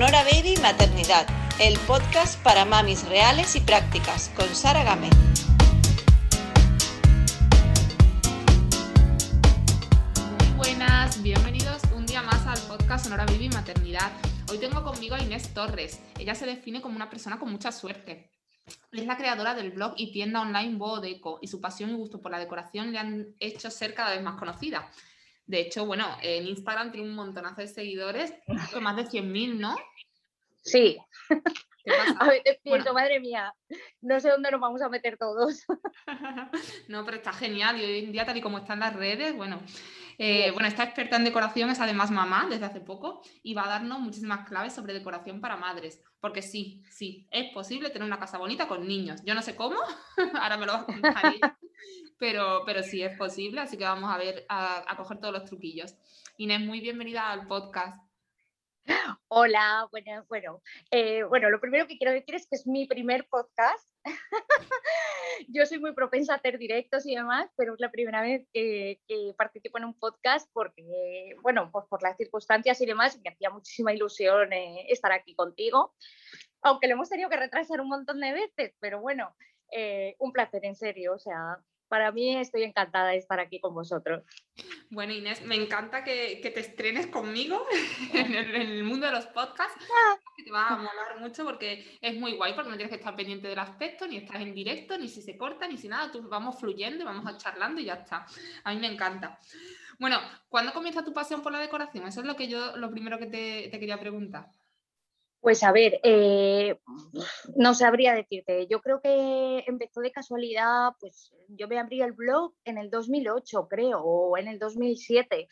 Sonora Baby Maternidad, el podcast para mamis reales y prácticas, con Sara Gámez. Buenas, bienvenidos un día más al podcast Sonora Baby Maternidad. Hoy tengo conmigo a Inés Torres. Ella se define como una persona con mucha suerte. Es la creadora del blog y tienda online Deco y su pasión y gusto por la decoración le han hecho ser cada vez más conocida. De hecho, bueno, en Instagram tiene un montonazo de seguidores, más de 100.000, ¿no? Sí. A veces pienso, madre mía, no sé dónde nos vamos a meter todos. no, pero está genial y hoy en día, tal y como están las redes, bueno, eh, bueno, esta experta en decoración es además mamá desde hace poco y va a darnos muchísimas claves sobre decoración para madres. Porque sí, sí, es posible tener una casa bonita con niños. Yo no sé cómo, ahora me lo vas a contar pero, pero sí es posible, así que vamos a ver, a, coger todos los truquillos. Inés, muy bienvenida al podcast. Hola, bueno, bueno, eh, bueno, lo primero que quiero decir es que es mi primer podcast. Yo soy muy propensa a hacer directos y demás, pero es la primera vez que, participo en un podcast porque, bueno, pues por las circunstancias y demás, me hacía muchísima ilusión eh, estar aquí contigo, aunque lo hemos tenido que retrasar un montón de veces, pero bueno, eh, un placer en serio, o sea, para mí estoy encantada de estar aquí con vosotros. Bueno, Inés, me encanta que, te estrenes conmigo en el, mundo de los podcasts. te va a molar mucho porque es muy guay, porque no tienes que estar pendiente del aspecto, ni estás en directo, ni si se corta, ni si nada. Tú vamos fluyendo, vamos a charlando y ya está. A mí me encanta. Bueno, ¿cuándo comienza tu pasión por la decoración? Eso es lo que yo, lo primero que te, te quería preguntar. Pues a ver, eh, no sabría decirte. Yo creo que empezó de casualidad, pues yo me abrí el blog en el 2008, creo, o en el 2007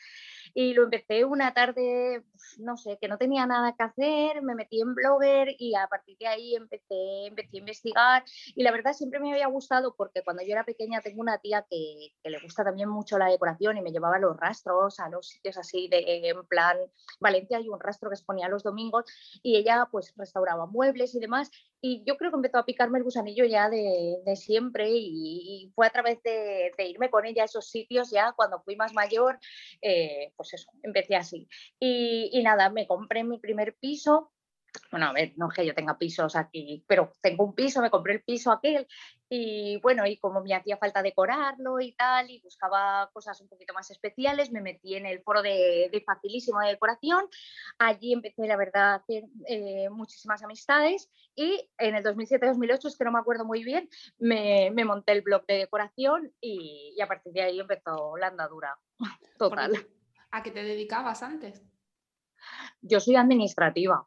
y lo empecé una tarde, no sé, que no tenía nada que hacer, me metí en Blogger y a partir de ahí empecé, empecé a investigar y la verdad siempre me había gustado porque cuando yo era pequeña tengo una tía que, que le gusta también mucho la decoración y me llevaba los rastros a los sitios así de, en plan, Valencia hay un rastro que se los domingos y ella pues restauraba muebles y demás y yo creo que empezó a picarme el gusanillo ya de, siempre y, fue a través de, irme con ella a esos sitios ya cuando fui más mayor, eh, pues eso, empecé así. Y nada, me compré mi primer piso bueno, a ver, no es que yo tenga pisos aquí, pero tengo un piso, me compré el piso aquel y bueno, y como me hacía falta decorarlo y tal, y buscaba cosas un poquito más especiales, me metí en el foro de, facilísimo de decoración, allí empecé la verdad a hacer eh, muchísimas amistades y en el 2007-2008, es que no me acuerdo muy bien, me, monté el blog de decoración y, y, a partir de ahí empezó la andadura total. ¿A qué te dedicabas antes? Yo soy administrativa.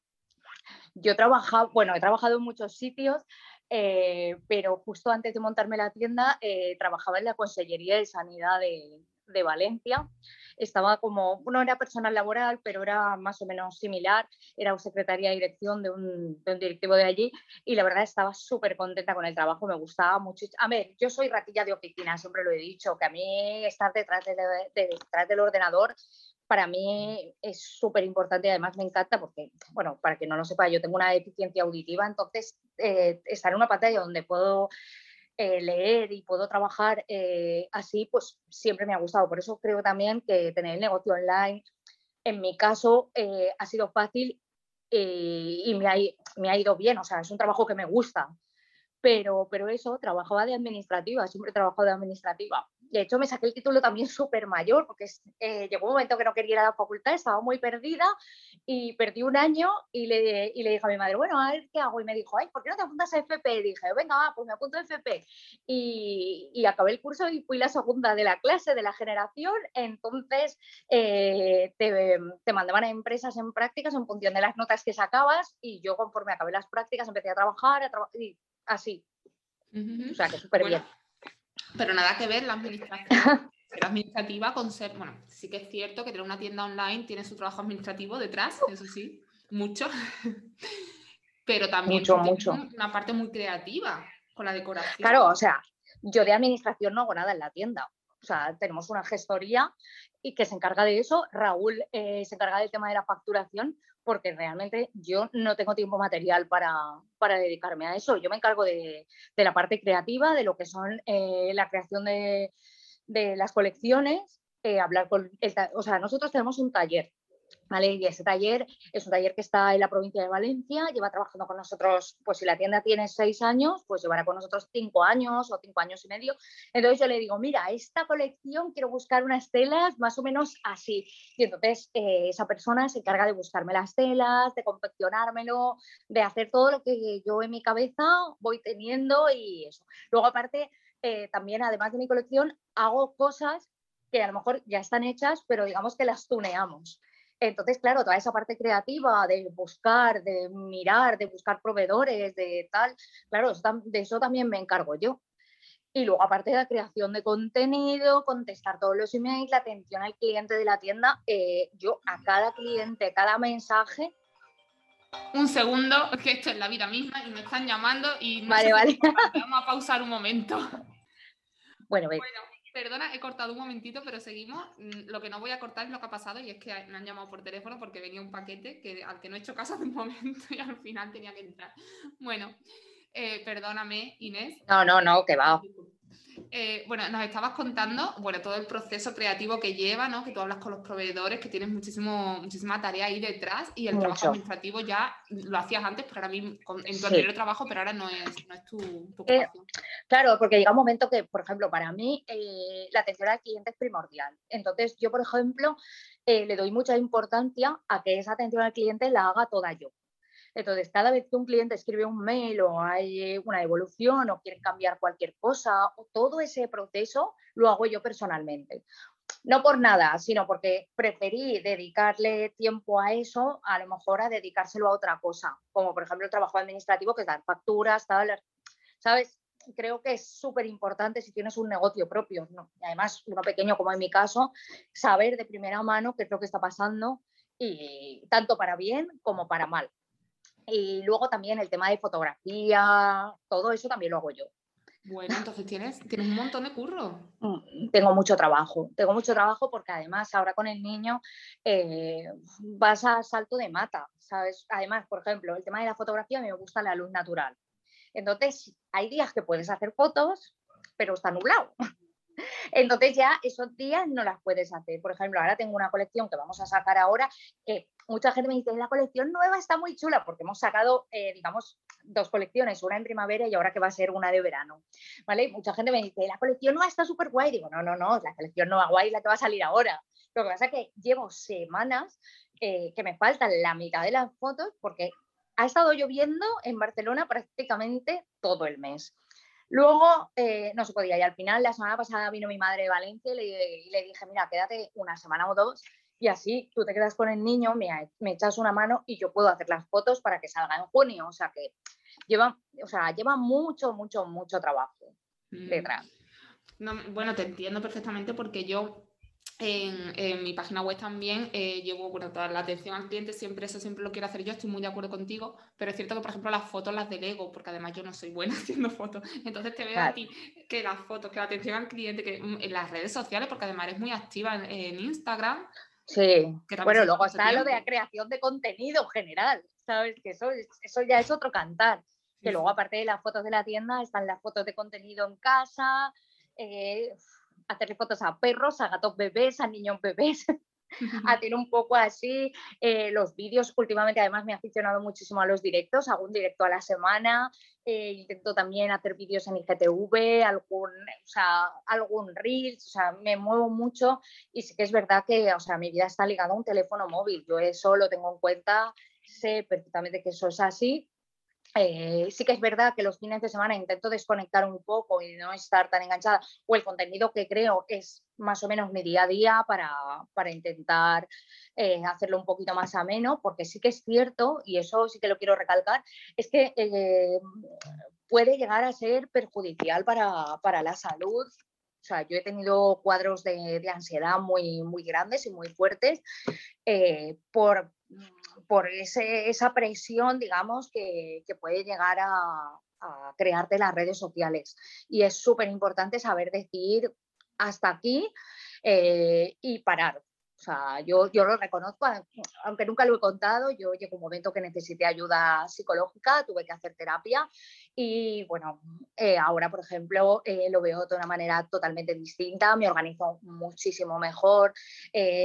Yo he trabajado, bueno, he trabajado en muchos sitios, eh, pero justo antes de montarme la tienda eh, trabajaba en la Consellería de Sanidad de, Valencia. Estaba como, no era personal laboral, pero era más o menos similar. Era secretaria de dirección de un, directivo de allí y la verdad estaba súper contenta con el trabajo, me gustaba mucho. A ver, yo soy ratilla de oficina, siempre lo he dicho, que a mí estar detrás, detrás del ordenador para mí es súper importante y además me encanta porque, bueno, para que no lo sepa, yo tengo una deficiencia auditiva, entonces eh, estar en una pantalla donde puedo eh, leer y puedo trabajar eh, así, pues siempre me ha gustado. Por eso creo también que tener el negocio online, en mi caso, ha sido fácil y me ha, me ha ido bien, o sea, es un trabajo que me gusta. Pero, pero eso, trabajaba de administrativa, siempre he trabajado de administrativa de hecho me saqué el título también súper mayor, porque eh, llegó un momento que no quería ir a la facultad, estaba muy perdida y perdí un año y le, y le dije a mi madre, bueno, a ver qué hago. Y me dijo, ay, ¿por qué no te apuntas a FP? Y dije, venga, va, pues me apunto a FP. Y, y, acabé el curso y fui la segunda de la clase, de la generación. Entonces eh, te, te, mandaban a empresas en prácticas en función de las notas que sacabas y yo conforme acabé las prácticas empecé a trabajar, y así. O sea, que súper bien. Pero nada que ver la administración. la administrativa con ser, bueno, sí que es cierto que tener una tienda online tiene su trabajo administrativo detrás, eso sí, mucho. Pero también mucho, mucho. una parte muy creativa con la decoración. Claro, o sea, yo de administración no hago nada en la tienda. O sea, tenemos una gestoría y que se encarga de eso. Raúl eh, se encarga del tema de la facturación, porque realmente yo no tengo tiempo material para, para dedicarme a eso. Yo me encargo de, de la parte creativa, de lo que son eh, la creación de, de las colecciones, eh, hablar con... o sea, nosotros tenemos un taller y ese taller es un taller que está en la provincia de Valencia, lleva trabajando con nosotros, pues si la tienda tiene seis años, pues llevará con nosotros cinco años o cinco años y medio. Entonces yo le digo, mira, esta colección quiero buscar unas telas más o menos así. Y entonces eh, esa persona se encarga de buscarme las telas, de confeccionármelo, de hacer todo lo que yo en mi cabeza voy teniendo y eso. Luego aparte, eh, también además de mi colección, hago cosas que a lo mejor ya están hechas, pero digamos que las tuneamos. Entonces, claro, toda esa parte creativa de buscar, de mirar, de buscar proveedores, de tal, claro, de eso también me encargo yo. Y luego, aparte de la creación de contenido, contestar todos los emails, la atención al cliente de la tienda, eh, yo a cada cliente, cada mensaje. Un segundo, que esto es la vida misma y me están llamando y no vale, vale. vamos a pausar un momento. Bueno, bueno Perdona, he cortado un momentito, pero seguimos. Mm, lo que no voy a cortar es lo que ha pasado y es que me han llamado por teléfono porque venía un paquete que, al que no he hecho caso hace un momento y al final tenía que entrar. Bueno, eh, perdóname, Inés. No, no, no, que va. Eh, bueno, nos estabas contando, bueno, todo el proceso creativo que lleva, ¿no? Que tú hablas con los proveedores, que tienes muchísimo, muchísima tarea ahí detrás y el trabajo administrativo ya lo hacías antes, pero ahora mismo en tu anterior trabajo, pero ahora no es, no es tu, eh, claro, porque llega un momento que, por ejemplo, para mí eh, la atención al cliente es primordial. Entonces, yo, por ejemplo, le doy mucha importancia a que esa atención al cliente la haga toda yo. Entonces, cada vez que un cliente escribe un mail o hay una devolución o quiere cambiar cualquier cosa, todo ese proceso lo hago yo personalmente. No por nada, sino porque preferí dedicarle tiempo a eso, a lo mejor a dedicárselo a otra cosa, como por ejemplo el trabajo administrativo, que es dar facturas, tal, ¿sabes? Creo que es súper importante si tienes un negocio propio, y además uno pequeño como en mi caso, saber de primera mano qué es lo que está pasando y tanto para bien como para mal. Y luego también el tema de fotografía, todo eso también lo hago yo. Bueno, entonces tienes, tienes un montón de curro. Mm, tengo mucho trabajo, tengo mucho trabajo porque además ahora con el niño eh, vas a salto de mata, ¿sabes? Además, por ejemplo, el tema de la fotografía a mí me gusta la luz natural. Entonces, hay días que puedes hacer fotos, pero está nublado. Entonces ya esos días no las puedes hacer. Por ejemplo, ahora tengo una colección que vamos a sacar ahora, que mucha gente me dice, la colección nueva está muy chula, porque hemos sacado, eh, digamos, dos colecciones, una en primavera y ahora que va a ser una de verano. ¿Vale? mucha gente me dice, la colección nueva está súper guay. Digo, no, no, no, la colección nueva guay es la que va a salir ahora. Lo que pasa es que llevo semanas eh, que me faltan la mitad de las fotos porque ha estado lloviendo en Barcelona prácticamente todo el mes. Luego eh, no se podía y al final la semana pasada vino mi madre de Valencia y le, dije, mira, quédate una semana o dos y así tú te quedas con el niño, me, me, echas una mano y yo puedo hacer las fotos para que salga en junio. O sea que lleva, o sea, lleva mucho, mucho, mucho trabajo mm. detrás. bueno, te entiendo perfectamente porque yo en, mi página web también eh, llevo bueno, toda la atención al cliente, siempre eso siempre lo quiero hacer yo, estoy muy de acuerdo contigo, pero es cierto que, por ejemplo, las fotos las delego, porque además yo no soy buena haciendo fotos. Entonces te veo a ti que las fotos, que la atención al cliente, que mm, en las redes sociales, porque además eres muy activa en, Instagram. Sí, bueno, luego está lo de la creación de contenido general, ¿sabes? Que eso, eso ya es otro cantar. Que luego, aparte de las fotos de la tienda, están las fotos de contenido en casa. Eh, hacerle fotos a perros, a gatos bebés, a niños bebés, a tener un poco así eh, los vídeos. Últimamente además me he aficionado muchísimo a los directos, hago un directo a la semana, eh, intento también hacer vídeos en IGTV, algún, o sea, algún Reels, o sea, me muevo mucho. Y sí que es verdad que o sea, mi vida está ligada a un teléfono móvil, yo eso lo tengo en cuenta, sé perfectamente que eso es así eh, sí que es verdad que los fines de semana intento desconectar un poco y no estar tan enganchada, o el contenido que creo es más o menos mi día a día para, intentar eh, hacerlo un poquito más ameno, porque sí que es cierto, y eso sí que lo quiero recalcar, es que eh, puede llegar a ser perjudicial para, la salud. O sea, yo he tenido cuadros de, ansiedad muy, muy grandes y muy fuertes por por esa presión, digamos, que, puede llegar a, crearte las redes sociales. Y es súper importante saber decir hasta aquí eh, y parar. O sea, yo, yo lo reconozco, aunque nunca lo he contado, yo llego un momento que necesité ayuda psicológica, tuve que hacer terapia y bueno, eh, ahora por ejemplo eh, lo veo de una manera totalmente distinta, me organizo muchísimo mejor,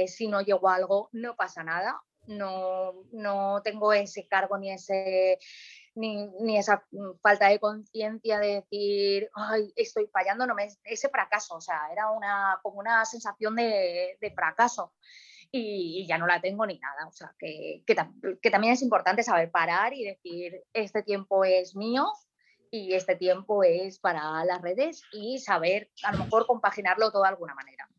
si no llego a algo no pasa nada, no, no tengo ese cargo ni ese ni, esa mm, falta de conciencia de decir, ay, estoy fallando, no me, ese fracaso, o sea, era una, como una sensación de, fracaso. Y, ya no la tengo ni nada. O sea, que, que, también es importante saber parar y decir, este tiempo es mío y este tiempo es para las redes y saber a lo mejor compaginarlo todo de alguna manera.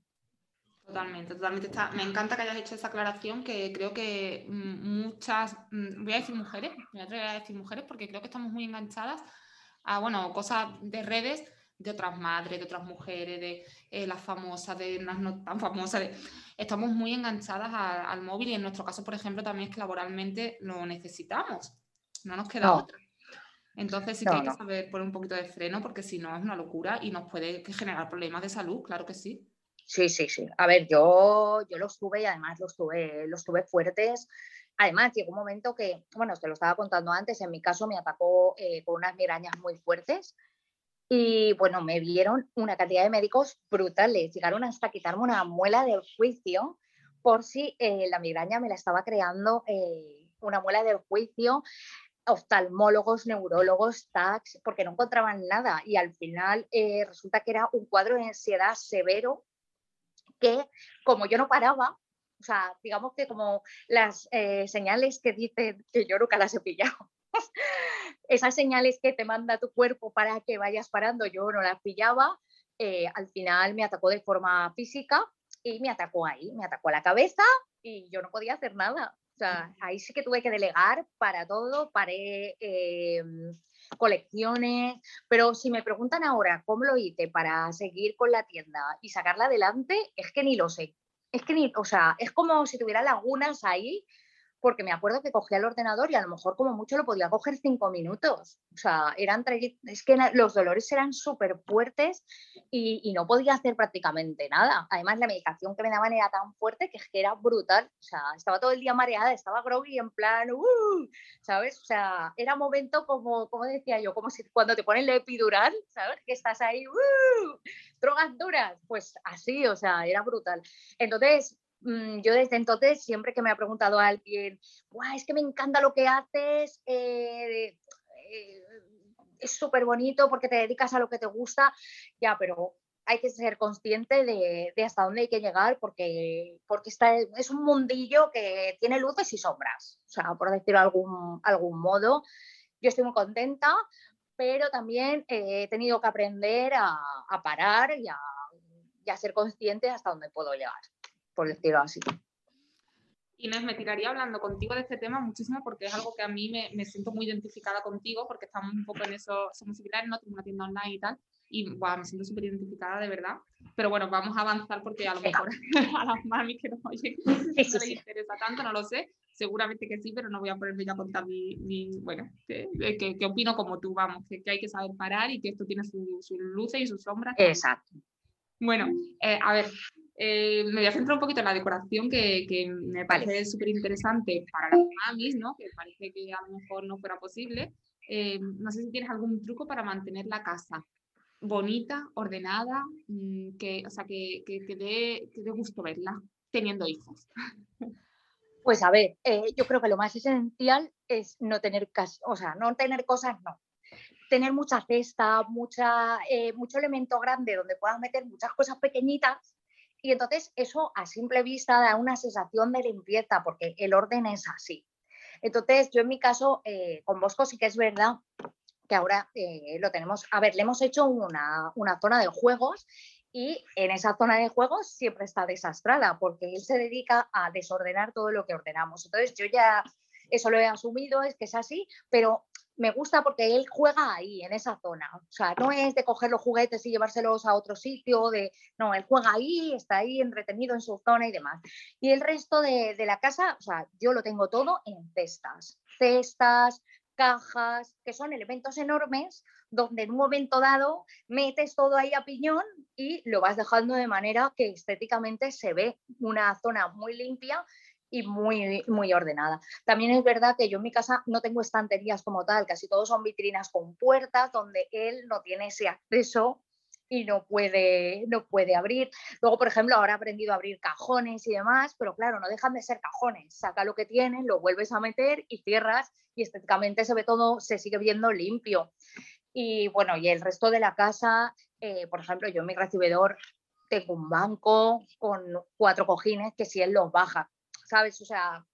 Totalmente, totalmente. me encanta que hayas hecho esa aclaración que creo que mm, muchas, mm, voy a decir mujeres, voy a decir mujeres porque creo que estamos muy enganchadas a, bueno, cosas de redes de otras madres, de otras mujeres, de eh, las famosas, de unas no tan famosas. estamos muy enganchadas al móvil y en nuestro caso, por ejemplo, también es que laboralmente lo necesitamos. No nos queda otra. Entonces sí que hay que saber poner un poquito de freno porque si no es una locura y nos puede generar problemas de salud, claro que sí. Sí, sí, sí. A ver, yo, yo los tuve y además los tuve, los tuve fuertes. Además, llegó un momento que, bueno, te lo estaba contando antes, en mi caso me atacó eh, con unas migrañas muy fuertes y, bueno, me vieron una cantidad de médicos brutales. Llegaron hasta quitarme una muela del juicio por si eh, la migraña me la estaba creando eh, una muela del juicio oftalmólogos, neurólogos, tax, porque no encontraban nada y al final resulta que era un cuadro de ansiedad severo que como yo no paraba, o sea, digamos que como las eh, señales que dicen que yo nunca las he pillado, esas señales que te manda tu cuerpo para que vayas parando, yo no las pillaba, eh, al final me atacó de forma física y me atacó ahí, me atacó a la cabeza y yo no podía hacer nada. O sea, ahí sí que tuve que delegar para todo, paré em, colecciones, pero si me preguntan ahora cómo lo hice para seguir con la tienda y sacarla adelante, es que ni lo sé. Es que ni, o sea, es como si tuviera lagunas ahí porque me acuerdo que cogía el ordenador y a lo mejor como mucho lo podía coger cinco minutos. O sea, eran es que los dolores eran súper fuertes y, no podía hacer prácticamente nada. Además, la medicación que me daban era tan fuerte que, era brutal. O sea, estaba todo el día mareada, estaba groggy en plan, uh", ¿sabes? O sea, era momento como, como decía yo, como si cuando te ponen la epidural, ¿sabes? Que estás ahí, uh", drogas duras. Pues así, o sea, era brutal. Entonces, yo desde entonces, siempre que me ha preguntado alguien, es que me encanta lo que haces, eh, eh, es súper bonito porque te dedicas a lo que te gusta, ya, pero hay que ser consciente de, hasta dónde hay que llegar porque, porque está, es un mundillo que tiene luces y sombras, o sea, por decirlo de algún, algún modo. Yo estoy muy contenta, pero también he tenido que aprender a, parar y a, y a ser consciente hasta dónde puedo llegar por decirlo así. Inés, me tiraría hablando contigo de este tema muchísimo porque es algo que a mí me, siento muy identificada contigo porque estamos un poco en eso, somos similares, no tengo una tienda online y tal, y me siento súper identificada de verdad. Pero bueno, vamos a avanzar porque a lo mejor a las mamis que nos oyen no les interesa tanto, no lo sé. Seguramente que sí, pero no voy a ponerme ya a contar mi, bueno, que, opino como tú, vamos, que, hay que saber parar y que esto tiene sus luces y sus sombras. Exacto. Bueno, eh, a ver, eh, me voy a centrar un poquito en la decoración que, me parece súper interesante para las mamis, ¿no? que parece que a lo mejor no fuera posible. Eh, no sé si tienes algún truco para mantener la casa bonita, ordenada, mm, que, o sea, que, que, dé, gusto verla teniendo hijos. Pues a ver, yo creo que lo más esencial es no tener, o sea, no tener cosas, no, tener mucha cesta, mucha, eh, mucho elemento grande donde puedas meter muchas cosas pequeñitas y entonces eso a simple vista da una sensación de limpieza porque el orden es así. Entonces yo en mi caso eh, con Bosco sí que es verdad que ahora eh, lo tenemos, a ver, le hemos hecho una, una zona de juegos y en esa zona de juegos siempre está desastrada porque él se dedica a desordenar todo lo que ordenamos. Entonces yo ya eso lo he asumido, es que es así, pero me gusta porque él juega ahí, en esa zona. O sea, no es de coger los juguetes y llevárselos a otro sitio, de no, él juega ahí, está ahí entretenido en su zona y demás. Y el resto de, la casa, o sea, yo lo tengo todo en cestas. Cestas, cajas, que son elementos enormes, donde en un momento dado metes todo ahí a piñón y lo vas dejando de manera que estéticamente se ve una zona muy limpia y muy, muy ordenada. También es verdad que yo en mi casa no tengo estanterías como tal, casi todos son vitrinas con puertas donde él no tiene ese acceso y no puede, no puede abrir. Luego, por ejemplo, ahora ha aprendido a abrir cajones y demás, pero claro, no dejan de ser cajones. Saca lo que tienes, lo vuelves a meter y cierras y estéticamente se ve todo, se sigue viendo limpio. Y bueno, y el resto de la casa, eh, por ejemplo, yo en mi recibidor tengo un banco con cuatro cojines que si él los baja, ¿sabes? O sea,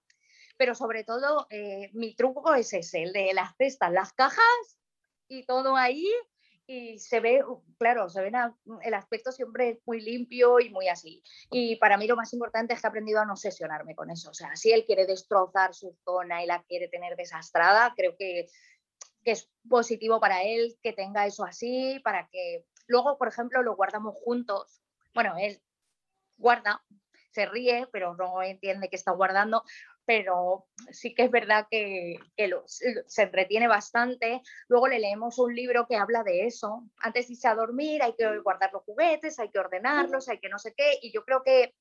pero sobre todo eh, mi truco es ese, el de las cestas, las cajas y todo ahí y se ve, claro, se ve el aspecto siempre muy limpio y muy así. Y para mí lo más importante es que he aprendido a no sesionarme con eso. O sea, si él quiere destrozar su zona y la quiere tener desastrada, creo que, que es positivo para él que tenga eso así, para que luego, por ejemplo, lo guardamos juntos. Bueno, él guarda, se ríe, pero no entiende que está guardando, pero sí que es verdad que, se entretiene bastante. Luego le leemos un libro que habla de eso. Antes de irse a dormir hay que guardar los juguetes, hay que ordenarlos, hay que no sé qué. Y yo creo que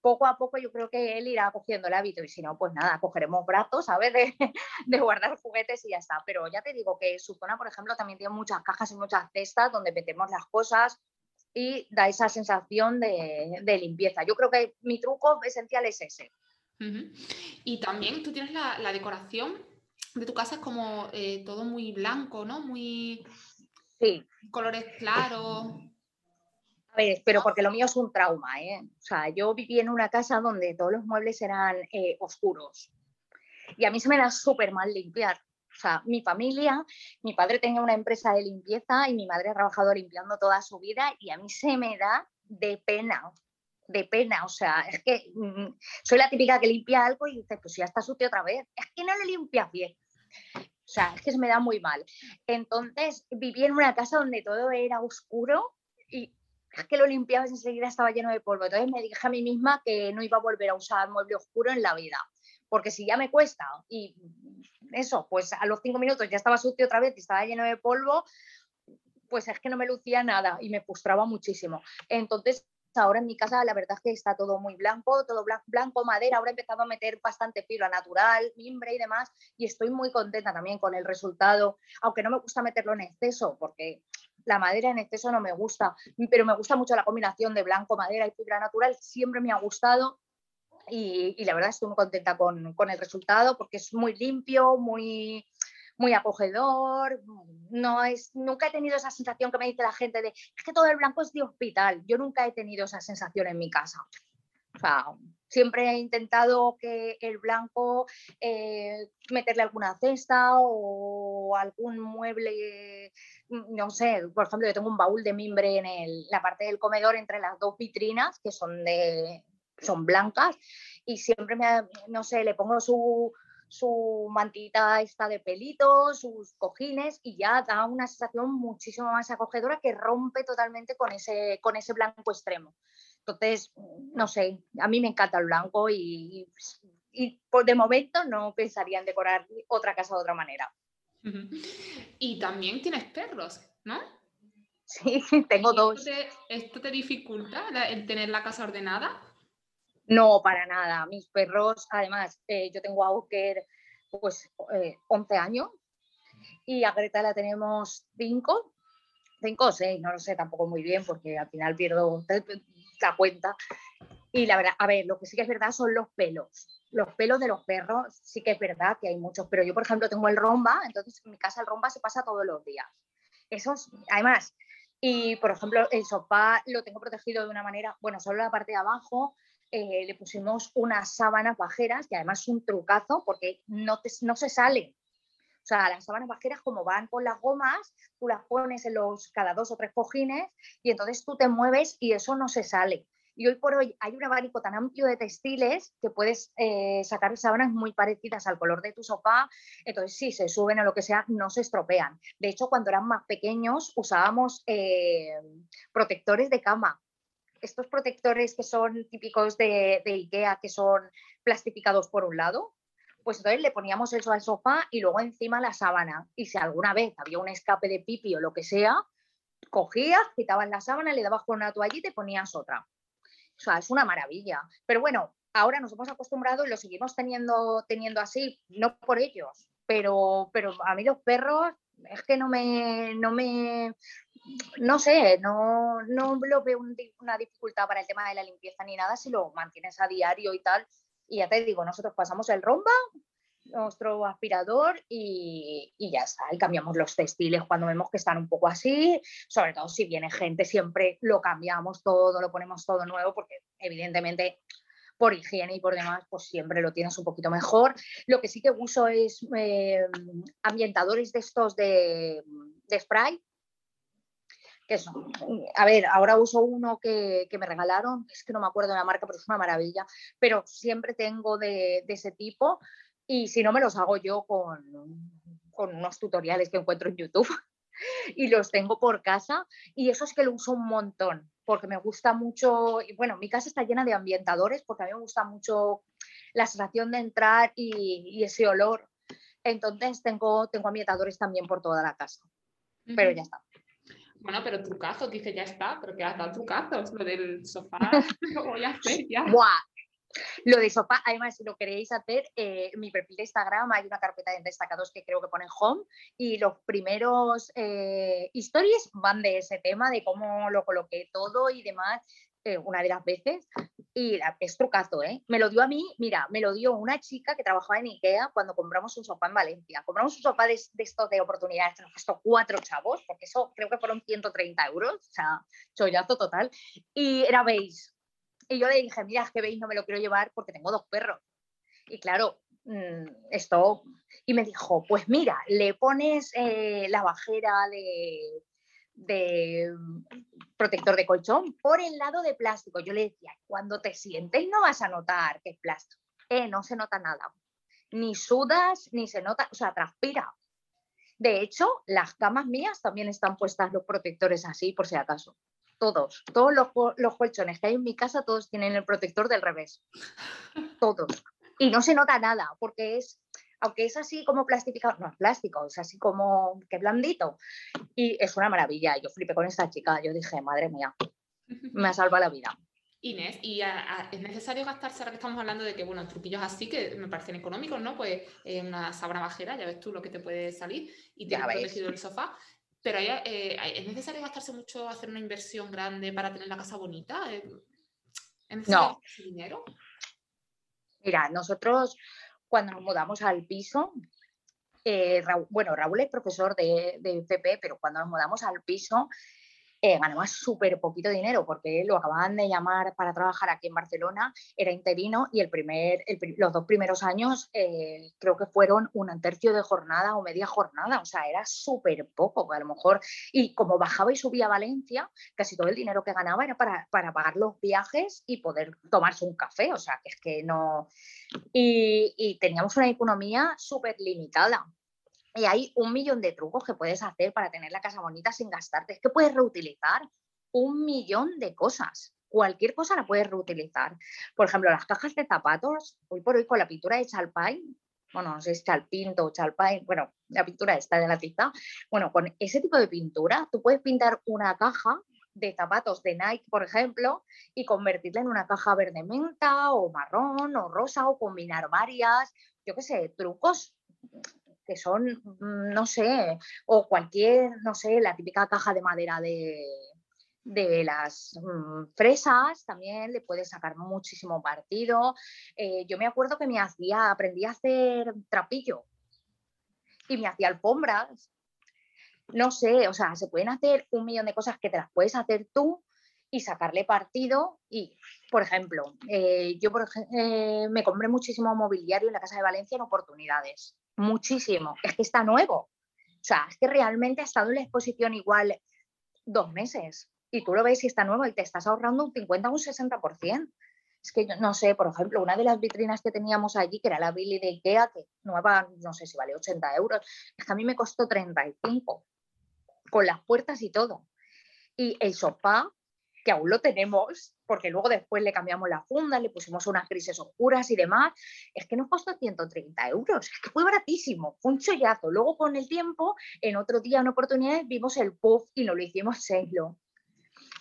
poco a poco yo creo que él irá cogiendo el hábito y si no, pues nada, cogeremos brazos, ¿sabes? De, de guardar juguetes y ya está. Pero ya te digo que su zona, por ejemplo, también tiene muchas cajas y muchas cestas donde metemos las cosas y da esa sensación de, de limpieza. Yo creo que mi truco esencial es ese y también tú tienes la, decoración de tu casa es como eh, todo muy blanco, ¿no? Muy... Sí. Colores claros. A ver, pero porque lo mío es un trauma, ¿eh? O sea, yo viví en una casa donde todos los muebles eran eh, oscuros. Y a mí se me da súper mal limpiar. O sea, mi familia, mi padre tenía una empresa de limpieza y mi madre ha trabajado limpiando toda su vida y a mí se me da de pena de pena, o sea, es que mm, soy la típica que limpia algo y dice, pues ya está sucio otra vez, es que no le limpias bien. O sea, es que se me da muy mal. Entonces, viví en una casa donde todo era oscuro y es que lo limpiabas enseguida estaba lleno de polvo. Entonces me dije a mí misma que no iba a volver a usar mueble oscuro en la vida, porque si ya me cuesta y eso, pues a los cinco minutos ya estaba sucio otra vez y estaba lleno de polvo, pues es que no me lucía nada y me frustraba muchísimo. Entonces Ahora en mi casa la verdad es que está todo muy blanco, todo blanco, madera. Ahora he empezado a meter bastante fibra natural, mimbre y demás. Y estoy muy contenta también con el resultado, aunque no me gusta meterlo en exceso, porque la madera en exceso no me gusta, pero me gusta mucho la combinación de blanco, madera y fibra natural. Siempre me ha gustado y, la verdad estoy muy contenta con, con, el resultado porque es muy limpio, muy, muy acogedor, no es, nunca he tenido esa sensación que me dice la gente de, es que todo el blanco es de hospital, yo nunca he tenido esa sensación en mi casa. O sea, siempre he intentado que el blanco, eh, meterle alguna cesta o algún mueble, no sé, por ejemplo, yo tengo un baúl de mimbre en el, la parte del comedor entre las dos vitrinas, que son de son blancas, y siempre me, no sé, le pongo su, su mantita está de pelitos, sus cojines y ya da una sensación muchísimo más acogedora que rompe totalmente con ese, con ese blanco extremo. Entonces, no sé, a mí me encanta el blanco y, y de momento no pensaría en decorar otra casa de otra manera. Y también tienes perros, ¿no? Sí, tengo dos. ¿Esto te dificulta el tener la casa ordenada? No, para nada. Mis perros, además, eh, yo tengo a Oker pues 11 eh, años y a Greta la tenemos 5, 5 o 6, no lo sé tampoco muy bien porque al final pierdo la cuenta. Y la verdad, a ver, lo que sí que es verdad son los pelos. Los pelos de los perros sí que es verdad que hay muchos, pero yo, por ejemplo, tengo el romba, entonces en mi casa el romba se pasa todos los días. Eso además, y por ejemplo, el sofá lo tengo protegido de una manera, bueno, solo la parte de abajo, eh, le pusimos unas sábanas bajeras, que además es un trucazo porque no, no se sale. O sea, las sábanas bajeras como van con las gomas, tú las pones en los cada dos o tres cojines y entonces tú te mueves y eso no se sale. Y hoy por hoy hay un abanico tan amplio de textiles que puedes eh, sacar sábanas muy parecidas al color de tu sofá. Entonces, si se suben o lo que sea, no se estropean. De hecho, cuando eran más pequeños usábamos eh, protectores de cama estos protectores que son típicos de, IKEA, que son plastificados por un lado, pues entonces le poníamos eso al sofá y luego encima la sábana. Y si alguna vez había un escape de pipi o lo que sea, cogías, quitabas la sábana, le dabas con una toallita y ponías otra. O sea, es una maravilla. Pero bueno, ahora nos hemos acostumbrado y lo seguimos teniendo, teniendo así, no por ellos, pero, pero a mí los perros es que no me, no me, no sé, no, no lo veo una dificultad para el tema de la limpieza ni nada si lo mantienes a diario y tal. Y ya te digo, nosotros pasamos el romba, nuestro aspirador y, y, ya está. Y cambiamos los textiles cuando vemos que están un poco así. Sobre todo si viene gente, siempre lo cambiamos todo, lo ponemos todo nuevo, porque evidentemente por higiene y por demás, pues siempre lo tienes un poquito mejor. Lo que sí que uso es eh, ambientadores de estos de, de spray, que son, a ver, ahora uso uno que, me regalaron, es que no me acuerdo de la marca, pero es una maravilla, pero siempre tengo de, ese tipo y si no me los hago yo con, con unos tutoriales que encuentro en YouTube y los tengo por casa y eso es que lo uso un montón porque me gusta mucho, y bueno, mi casa está llena de ambientadores porque a mí me gusta mucho la sensación de entrar y, ese olor. Entonces tengo, tengo ambientadores también por toda la casa. Pero ya está. Bueno, pero trucazo, dice ya está, pero que has dado trucazos, lo del sofá, lo voy a hacer ya. Lo de sofá, además, si lo queréis hacer, eh, en mi perfil de Instagram hay una carpeta de destacados que creo que pone home y los primeros eh, stories van de ese tema, de cómo lo coloqué todo y demás. Eh, una de las veces y es trucazo, ¿eh? Me lo dio a mí, mira, me lo dio una chica que trabajaba en Ikea cuando compramos un sofá en Valencia. Compramos un sofá de, estos de oportunidades, nos costó cuatro chavos, porque eso creo que fueron 130 euros, o sea, chollazo total. Y era beige, y yo le dije, mira, es que veis, no me lo quiero llevar porque tengo dos perros. Y claro, mm, esto, y me dijo, pues mira, le pones eh, la bajera de, de protector de colchón por el lado de plástico. Yo le decía, cuando te sientes no vas a notar que es plástico. Eh, no se nota nada. Ni sudas, ni se nota, o sea, transpira. De hecho, las camas mías también están puestas los protectores así, por si acaso todos, todos los, los, colchones que hay en mi casa, todos tienen el protector del revés. Todos. Y no se nota nada, porque es, aunque es así como plastificado, no es plástico, es así como que blandito. Y es una maravilla. Yo flipé con esta chica, yo dije, madre mía, me ha salvado la vida. Inés, ¿y es necesario gastarse, ahora que estamos hablando de que, bueno, truquillos así que me parecen económicos, ¿no? Pues eh, una sabra bajera, ya ves tú lo que te puede salir y te ha protegido el sofá. Pero eh, ¿es necesario gastarse mucho, hacer una inversión grande para tener la casa bonita? ¿Es necesario no. dinero? Mira, nosotros cuando nos mudamos al piso, eh, bueno, Raúl es profesor de, de FP, pero cuando nos mudamos al piso, eh, ganaba súper poquito dinero porque lo acababan de llamar para trabajar aquí en Barcelona, era interino y el primer, los dos primeros años eh, creo que fueron un tercio de jornada o media jornada, o sea, era súper poco, a lo mejor, y como bajaba y subía a Valencia, casi todo el dinero que ganaba era para, para pagar los viajes y poder tomarse un café, o sea, que es que no... Y, y teníamos una economía súper limitada. Y hay un millón de trucos que puedes hacer para tener la casa bonita sin gastarte. Es que puedes reutilizar un millón de cosas. Cualquier cosa la puedes reutilizar. Por ejemplo, las cajas de zapatos, hoy por hoy con la pintura de Chalpine, bueno, no sé si es Chalpinto o Chalpine, bueno, la pintura está de la tiza. Bueno, con ese tipo de pintura, tú puedes pintar una caja de zapatos de Nike, por ejemplo, y convertirla en una caja verde menta o marrón o rosa o combinar varias, yo qué sé, trucos que son, mm, no sé, o cualquier, no sé, la típica caja de madera de, de las mm, fresas, también le puedes sacar muchísimo partido. Eh, yo me acuerdo que me hacía, aprendí a hacer trapillo y me hacía alfombras. No sé, o sea, se pueden hacer un millón de cosas que te las puedes hacer tú y sacarle partido. Y, por ejemplo, eh, yo por, eh, me compré muchísimo mobiliario en la Casa de Valencia en oportunidades muchísimo. Es que está nuevo. O sea, es que realmente ha estado en la exposición igual dos meses y tú lo ves y está nuevo y te estás ahorrando un 50 o un 60%. Es que yo no sé, por ejemplo, una de las vitrinas que teníamos allí, que era la Billy de Ikea, que nueva, no sé si vale 80 euros, es que a mí me costó 35, con las puertas y todo. Y el sofá, que aún lo tenemos, porque luego después le cambiamos la funda, le pusimos unas grises oscuras y demás, es que nos costó 130 euros, es que fue baratísimo, fue un chollazo. Luego con el tiempo, en otro día, en oportunidad, vimos el puff y no lo hicimos selo.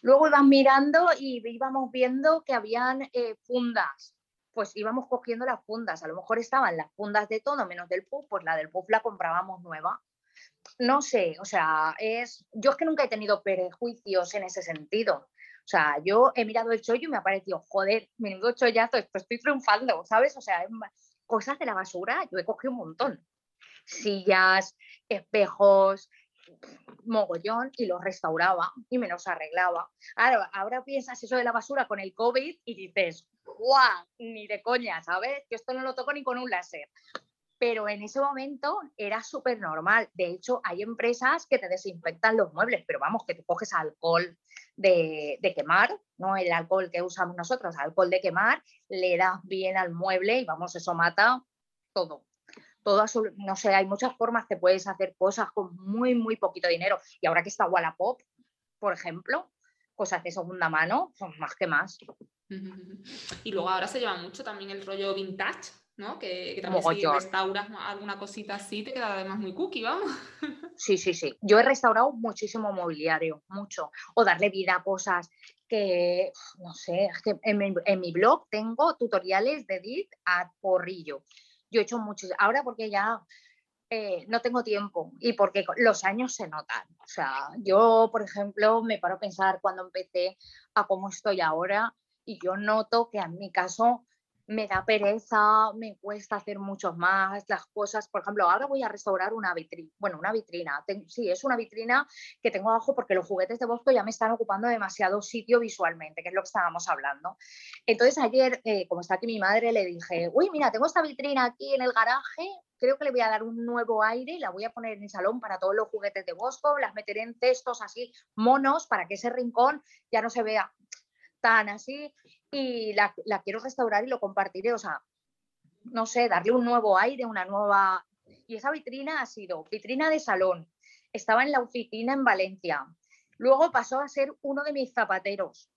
Luego iban mirando y íbamos viendo que habían eh, fundas, pues íbamos cogiendo las fundas, a lo mejor estaban las fundas de todo menos del puff, pues la del puff la comprábamos nueva. no sé, o sea, es, yo es que nunca he tenido prejuicios en ese sentido. O sea, yo he mirado el chollo y me ha parecido, joder, menudo chollazo, esto estoy triunfando, ¿sabes? O sea, cosas de la basura yo he cogido un montón. Sillas, espejos, mogollón y los restauraba y me los arreglaba. Ahora, ahora piensas eso de la basura con el COVID y dices, ¡guau! Ni de coña, ¿sabes? Que esto no lo toco ni con un láser pero en ese momento era súper normal. De hecho, hay empresas que te desinfectan los muebles, pero vamos, que te coges alcohol de, quemar, no el alcohol que usamos nosotros, alcohol de quemar, le das bien al mueble y vamos, eso mata todo. Todo, no sé, hay muchas formas que puedes hacer cosas con muy, muy poquito dinero. Y ahora que está Wallapop, por ejemplo, cosas de segunda mano, son más que más. Y luego ahora se lleva mucho también el rollo vintage, ¿no? Que, también si restauras alguna cosita así, te queda además muy cookie, vamos. Sí, sí, sí. Yo he restaurado muchísimo mobiliario, mucho. O darle vida a cosas que, no sé, que en mi, blog tengo tutoriales de edit a porrillo. Yo he hecho muchos, ahora porque ya eh, no tengo tiempo y porque los años se notan. O sea, yo, por ejemplo, me paro a pensar cuando empecé a cómo estoy ahora y yo noto que en mi caso me da pereza, me cuesta hacer mucho más las cosas. Por ejemplo, ahora voy a restaurar una vitrina, bueno, una vitrina, sí, es una vitrina que tengo abajo porque los juguetes de Bosco ya me están ocupando demasiado sitio visualmente, que es lo que estábamos hablando. Entonces ayer, eh, como está aquí mi madre, le dije, uy, mira, tengo esta vitrina aquí en el garaje, creo que le voy a dar un nuevo aire y la voy a poner en el salón para todos los juguetes de Bosco, las meteré en textos así monos para que ese rincón ya no se vea tan así y la, quiero restaurar y lo compartiré, o sea, no sé, darle un nuevo aire, una nueva... Y esa vitrina ha sido vitrina de salón, estaba en la oficina en Valencia, luego pasó a ser uno de mis zapateros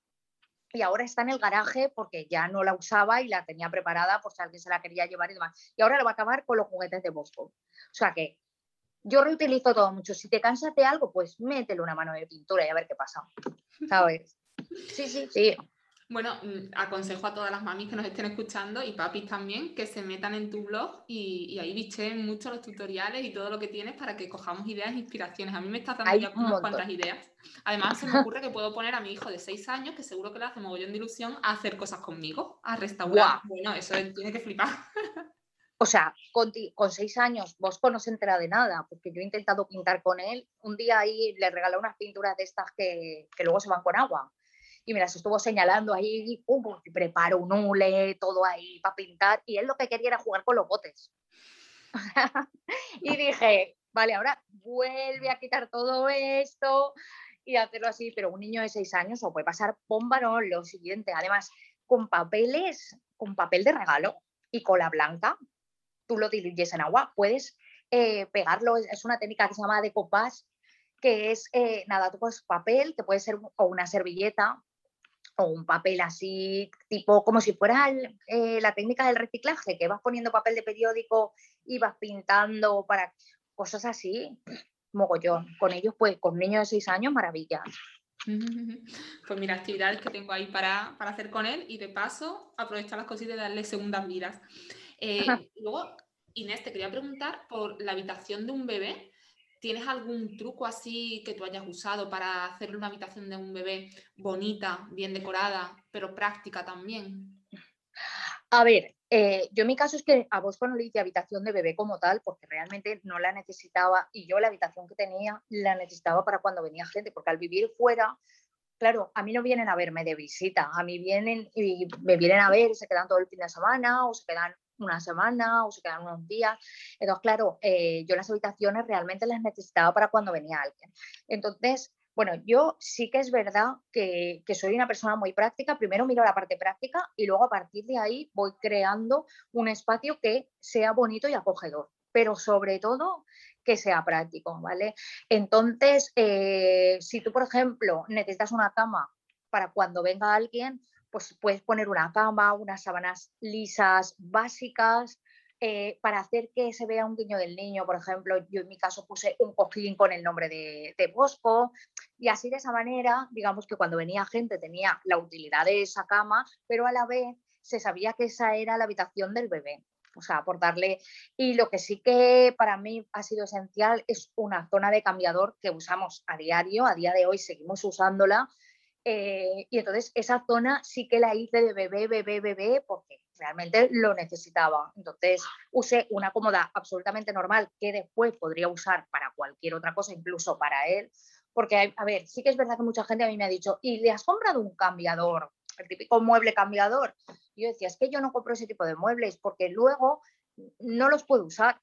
y ahora está en el garaje porque ya no la usaba y la tenía preparada por si alguien se la quería llevar y demás. Y ahora lo va a acabar con los juguetes de Bosco. O sea que yo reutilizo todo mucho. Si te cansas de algo, pues métele una mano de pintura y a ver qué pasa. ¿Sabes? Sí, sí, sí. Bueno, mm, aconsejo a todas las mamis que nos estén escuchando y papis también que se metan en tu blog y, ahí bichen mucho los tutoriales y todo lo que tienes para que cojamos ideas e inspiraciones. A mí me está dando ya unas cuantas ideas. Además, se me ocurre que puedo poner a mi hijo de seis años, que seguro que le hace mogollón de ilusión, a hacer cosas conmigo, a restaurar. Bueno, eso tiene que flipar. O sea, con, con, seis años Bosco no se entera de nada, porque yo he intentado pintar con él. Un día ahí le regalé unas pinturas de estas que, que luego se van con agua y me las estuvo señalando ahí, pues, preparo un hule, todo ahí para pintar, y él lo que quería era jugar con los botes. y dije, vale, ahora vuelve a quitar todo esto y hacerlo así, pero un niño de seis años o puede pasar bomba, no, lo siguiente, además, con papeles, con papel de regalo y cola blanca, tú lo diluyes en agua, puedes eh, pegarlo, es una técnica que se llama decoupage, que es, eh, nada, tú pones papel, que puede ser o una servilleta, o un papel así, tipo como si fuera eh, la técnica del reciclaje, que vas poniendo papel de periódico y vas pintando para cosas así, mogollón. Con ellos, pues, con niños de 6 años, maravilla. Pues mira, actividades que tengo ahí para, hacer con él y de paso aprovechar las cositas y darle segundas vidas. Eh, luego, Inés, te quería preguntar por la habitación de un bebé. ¿Tienes algún truco así que tú hayas usado para hacerle una habitación de un bebé bonita, bien decorada, pero práctica también? A ver, eh, yo mi caso es que a vos no le hice habitación de bebé como tal, porque realmente no la necesitaba y yo la habitación que tenía la necesitaba para cuando venía gente, porque al vivir fuera, claro, a mí no vienen a verme de visita, a mí vienen y me vienen a ver se quedan todo el fin de semana o se quedan una semana o se quedan unos días. Entonces, claro, eh, yo las habitaciones realmente las necesitaba para cuando venía alguien. Entonces, bueno, yo sí que es verdad que, que, soy una persona muy práctica. Primero miro la parte práctica y luego a partir de ahí voy creando un espacio que sea bonito y acogedor, pero sobre todo que sea práctico, ¿vale? Entonces, eh, si tú, por ejemplo, necesitas una cama para cuando venga alguien, pues puedes poner una cama, unas sábanas lisas básicas, eh, para hacer que se vea un guiño del niño, por ejemplo, yo en mi caso puse un cojín con el nombre de, de, Bosco y así de esa manera, digamos que cuando venía gente tenía la utilidad de esa cama, pero a la vez se sabía que esa era la habitación del bebé. o sea, aportarle. Y lo que sí que para mí ha sido esencial es una zona de cambiador que usamos a diario, a día de hoy seguimos usándola. Eh, y entonces esa zona sí que la hice de bebé, bebé, bebé, porque realmente lo necesitaba. Entonces usé una cómoda absolutamente normal que después podría usar para cualquier otra cosa, incluso para él. Porque, a ver, sí que es verdad que mucha gente a mí me ha dicho, ¿y le has comprado un cambiador? El típico mueble cambiador. yo decía, es que yo no compro ese tipo de muebles porque luego no los puedo usar.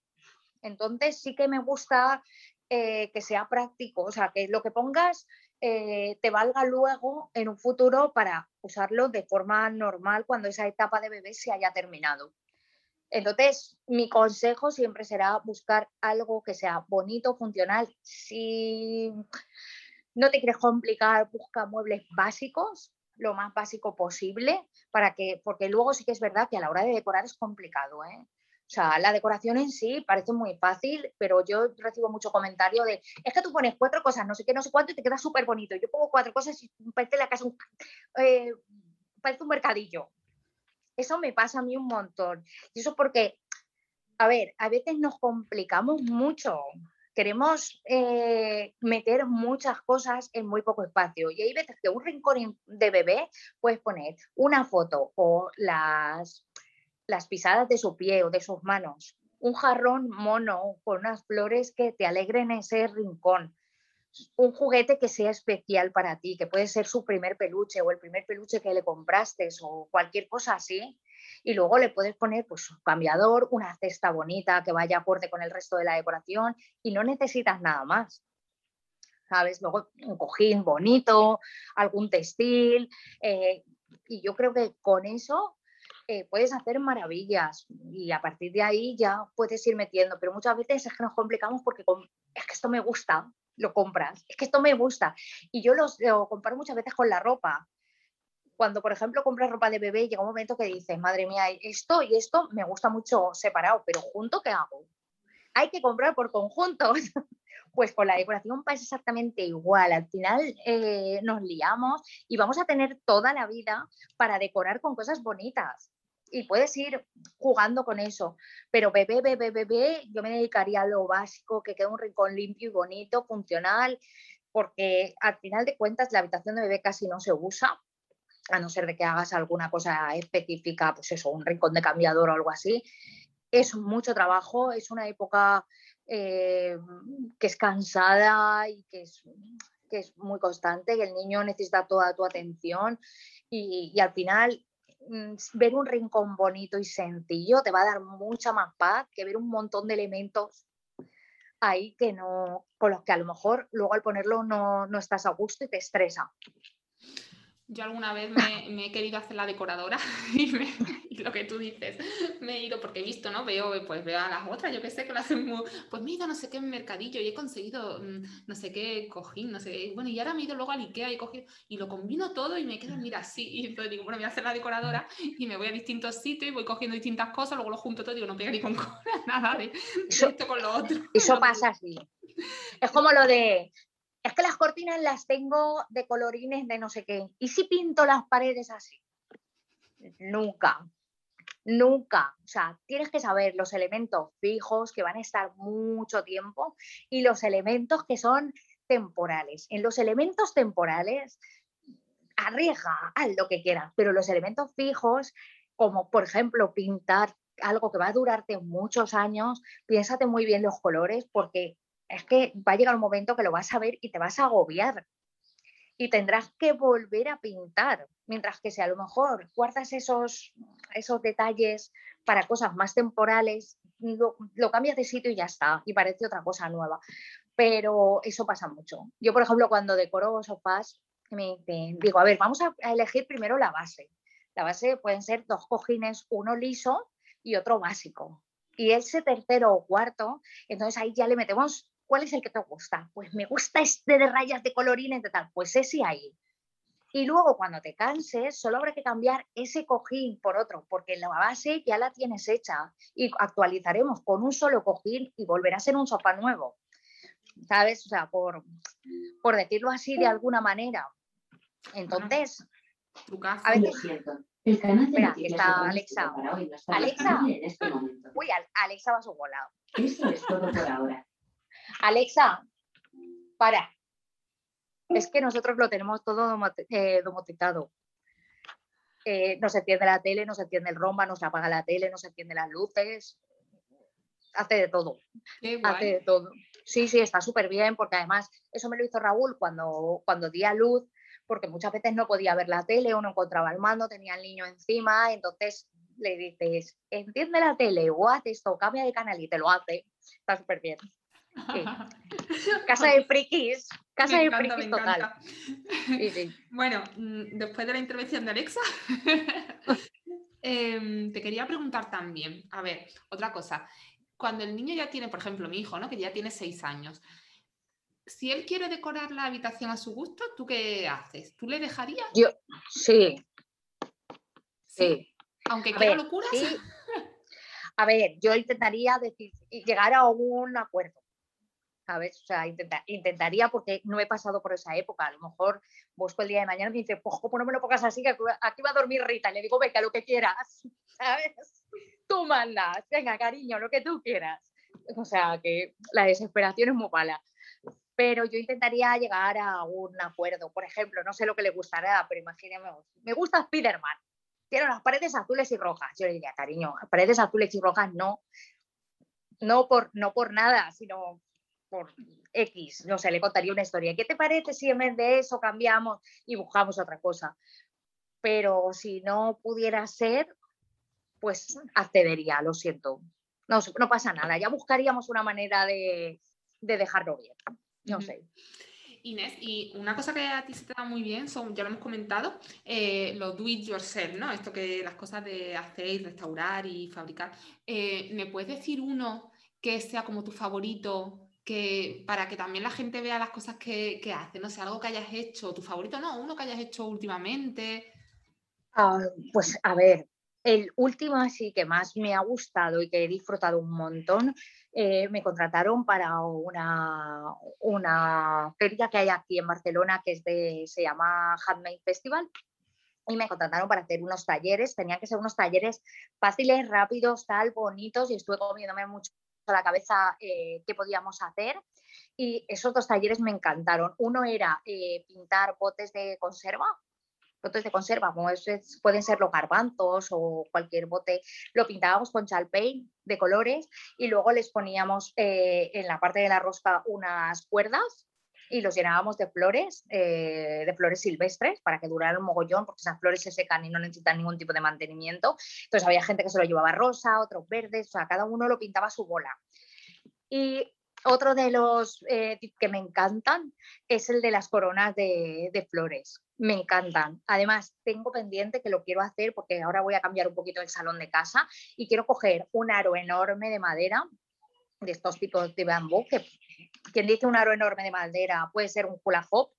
Entonces sí que me gusta eh, que sea práctico, o sea, que lo que pongas eh, te valga luego en un futuro para usarlo de forma normal cuando esa etapa de bebé se haya terminado. Entonces, mi consejo siempre será buscar algo que sea bonito, funcional. Si no te quieres complicar, busca muebles básicos, lo más básico posible, para que, porque luego sí que es verdad que a la hora de decorar es complicado. ¿eh? O sea, la decoración en sí parece muy fácil, pero yo recibo mucho comentario de, es que tú pones cuatro cosas, no sé qué, no sé cuánto, y te queda súper bonito. Yo pongo cuatro cosas y parece la casa un, eh, parece un mercadillo. Eso me pasa a mí un montón. Y eso porque, a ver, a veces nos complicamos mucho. Queremos eh, meter muchas cosas en muy poco espacio. Y hay veces que un rincón de bebé puedes poner una foto o las las pisadas de su pie o de sus manos, un jarrón mono con unas flores que te alegren ese rincón, un juguete que sea especial para ti, que puede ser su primer peluche o el primer peluche que le compraste o cualquier cosa así. Y luego le puedes poner pues, un cambiador, una cesta bonita que vaya acorde con el resto de la decoración y no necesitas nada más. ¿Sabes? Luego un cojín bonito, algún textil. Eh, y yo creo que con eso eh, puedes hacer maravillas y a partir de ahí ya puedes ir metiendo, pero muchas veces es que nos complicamos porque es que esto me gusta, lo compras, es que esto me gusta. Y yo los, lo comparo muchas veces con la ropa. Cuando, por ejemplo, compras ropa de bebé, llega un momento que dices, madre mía, esto y esto me gusta mucho separado, pero junto, ¿qué hago? Hay que comprar por conjuntos. Pues con la decoración pasa exactamente igual. Al final eh, nos liamos y vamos a tener toda la vida para decorar con cosas bonitas. Y puedes ir jugando con eso. Pero bebé, bebé, bebé, yo me dedicaría a lo básico, que quede un rincón limpio y bonito, funcional, porque al final de cuentas la habitación de bebé casi no se usa, a no ser de que hagas alguna cosa específica, pues eso, un rincón de cambiador o algo así. Es mucho trabajo, es una época eh, que es cansada y que es, que es muy constante, que el niño necesita toda tu atención y, al final mm, ver un rincón bonito y sencillo te va a dar mucha más paz que ver un montón de elementos ahí que no, con los que a lo mejor luego al ponerlo no, no estás a gusto y te estresa. Yo alguna vez me, he querido hacer la decoradora y, lo que tú dices, me he ido porque he visto, ¿no? Veo, pues veo a las otras, yo que sé, que lo hacen muy, pues me he ido no sé qué mercadillo y he conseguido mm, no sé qué cojín, no sé, bueno, y ahora me he ido luego a Ikea y he cogido, y lo combino todo y me quedo, mira, así, y entonces digo, bueno, voy a hacer la decoradora y me voy a distintos sitios y voy cogiendo distintas cosas, luego lo junto todo y digo, no pega ni con nada de, esto con lo otro. Eso pasa así. Es como lo de, es que las cortinas las tengo de colorines de no sé qué. ¿Y si pinto las paredes así? Nunca, nunca. O sea, tienes que saber los elementos fijos que van a estar mucho tiempo y los elementos que son temporales. En los elementos temporales, arriesga, haz lo que quieras, pero los elementos fijos, como por ejemplo pintar algo que va a durarte muchos años, piénsate muy bien los colores porque es que va a llegar un momento que lo vas a ver y te vas a agobiar y tendrás que volver a pintar, mientras que si a lo mejor guardas esos, esos detalles para cosas más temporales, lo, cambias de sitio y ya está, y parece otra cosa nueva. Pero eso pasa mucho. Yo, por ejemplo, cuando decoro sofás, me, digo, a ver, vamos a, a elegir primero la base. La base pueden ser dos cojines, uno liso y otro básico. Y ese tercero o cuarto, entonces ahí ya le metemos ¿Cuál es el que te gusta? Pues me gusta este de rayas de colorines de tal, pues ese ahí. Y luego cuando te canses, solo habrá que cambiar ese cojín por otro, porque la base ya la tienes hecha y actualizaremos con un solo cojín y volverá a ser un sofá nuevo. ¿Sabes? O sea, por, por decirlo así de alguna manera. Entonces, a veces, El canal de Mira, está Alexa. Alexa. En este momento. Uy, Alexa va a su volado. Eso es todo por ahora. Alexa, para. Es que nosotros lo tenemos todo eh, domotizado. Eh, no se enciende la tele, no se enciende el romba, no se apaga la tele, no se encienden las luces. Hace de todo. Hace de todo. Sí, sí, está súper bien, porque además eso me lo hizo Raúl cuando, cuando di a luz, porque muchas veces no podía ver la tele o no encontraba el mando, tenía el niño encima, entonces le dices, enciende la tele o haz esto, cambia de canal y te lo hace. Está súper bien. Casa de frikis, casa de frikis total. Bueno, mm, después de la intervención de Alexa, em, te quería preguntar también, a ver, otra cosa. Cuando el niño ya tiene, por ejemplo, mi hijo, ¿no? Que ya tiene seis años. Si él quiere decorar la habitación a su gusto, ¿tú qué haces? ¿Tú le dejarías? Yo, sí. Sí. Aunque quiera locuras. A ver, yo intentaría decir, llegar a un acuerdo. ¿Sabes? O sea, intentaría porque no he pasado por esa época. A lo mejor busco el día de mañana y me dice, pues no me lo pongas así, que aquí va a dormir Rita. Y le digo, venga, lo que quieras, ¿sabes? Tú mandas, venga, cariño, lo que tú quieras. O sea, que la desesperación es muy mala. Pero yo intentaría llegar a un acuerdo. Por ejemplo, no sé lo que le gustará, pero imagíneme, me gusta Spiderman. Quiero las paredes azules y rojas. Yo le diría, cariño, paredes azules y rojas no. No por, no por nada, sino por X, no sé, le contaría una historia. ¿Qué te parece si en vez de eso cambiamos y buscamos otra cosa? Pero si no pudiera ser, pues accedería, lo siento. No, no pasa nada, ya buscaríamos una manera de, dejarlo bien. No sé. Inés, y una cosa que a ti se te da muy bien, son, ya lo hemos comentado, eh, lo do it yourself, ¿no? Esto que las cosas de hacer, restaurar y fabricar. Eh, ¿Me puedes decir uno que sea como tu favorito que para que también la gente vea las cosas que, que hace, no sé, algo que hayas hecho, tu favorito, no, uno que hayas hecho últimamente. Ah, pues a ver, el último así que más me ha gustado y que he disfrutado un montón, eh, me contrataron para una, una feria que hay aquí en Barcelona que es de, se llama Handmade Festival y me contrataron para hacer unos talleres. Tenían que ser unos talleres fáciles, rápidos, tal, bonitos y estuve comiéndome mucho a la cabeza eh, qué podíamos hacer. Y esos dos talleres me encantaron. Uno era eh, pintar botes de conserva, botes de conserva, como pueden ser los garbanzos o cualquier bote, lo pintábamos con chalpain de colores y luego les poníamos eh, en la parte de la rosca unas cuerdas y los llenábamos de flores, de flores silvestres para que duraran un mogollón, porque esas flores se secan y no necesitan ningún tipo de mantenimiento. Entonces había gente que se lo llevaba rosa, otros verdes, o sea, cada uno lo pintaba a su bola. Y otro de los eh, que me encantan es el de las coronas de, de, flores. Me encantan. Además, tengo pendiente que lo quiero hacer porque ahora voy a cambiar un poquito el salón de casa y quiero coger un aro enorme de madera de estos tipos de bambú, que quien dice un aro enorme de madera puede ser un hula hop,